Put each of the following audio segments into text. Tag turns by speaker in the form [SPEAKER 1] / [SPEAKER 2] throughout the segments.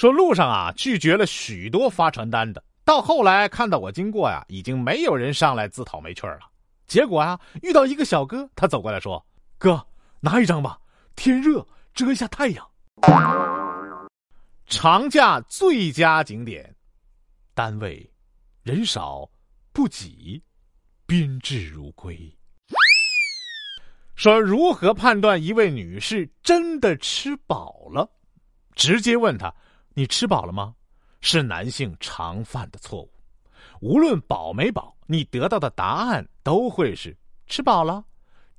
[SPEAKER 1] 说路上啊拒绝了许多发传单的，到后来看到我经过呀，已经没有人上来自讨没趣了。结果啊，遇到一个小哥，他走过来说：“哥，拿一张吧，天热遮一下太阳。”长假最佳景点，单位人少不挤，宾至如归。说如何判断一位女士真的吃饱了？直接问她：“你吃饱了吗？”是男性常犯的错误。无论饱没饱，你得到的答案都会是吃饱了。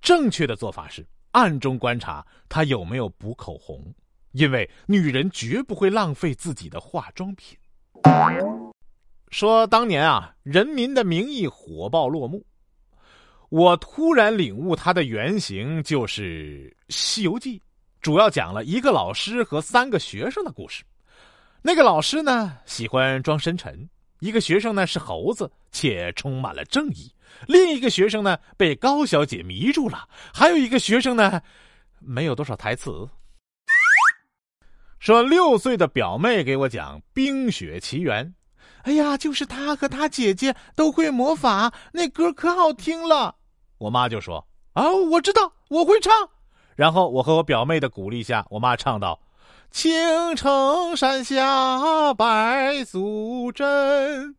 [SPEAKER 1] 正确的做法是暗中观察他有没有补口红。因为女人绝不会浪费自己的化妆品。说当年啊，《人民的名义》火爆落幕，我突然领悟它的原型就是《西游记》，主要讲了一个老师和三个学生的故事。那个老师呢，喜欢装深沉；一个学生呢是猴子，且充满了正义；另一个学生呢被高小姐迷住了；还有一个学生呢，没有多少台词。说六岁的表妹给我讲《冰雪奇缘》，哎呀，就是她和她姐姐都会魔法，那歌可好听了。我妈就说：“啊，我知道，我会唱。”然后我和我表妹的鼓励下，我妈唱道：“青城山下白素贞。”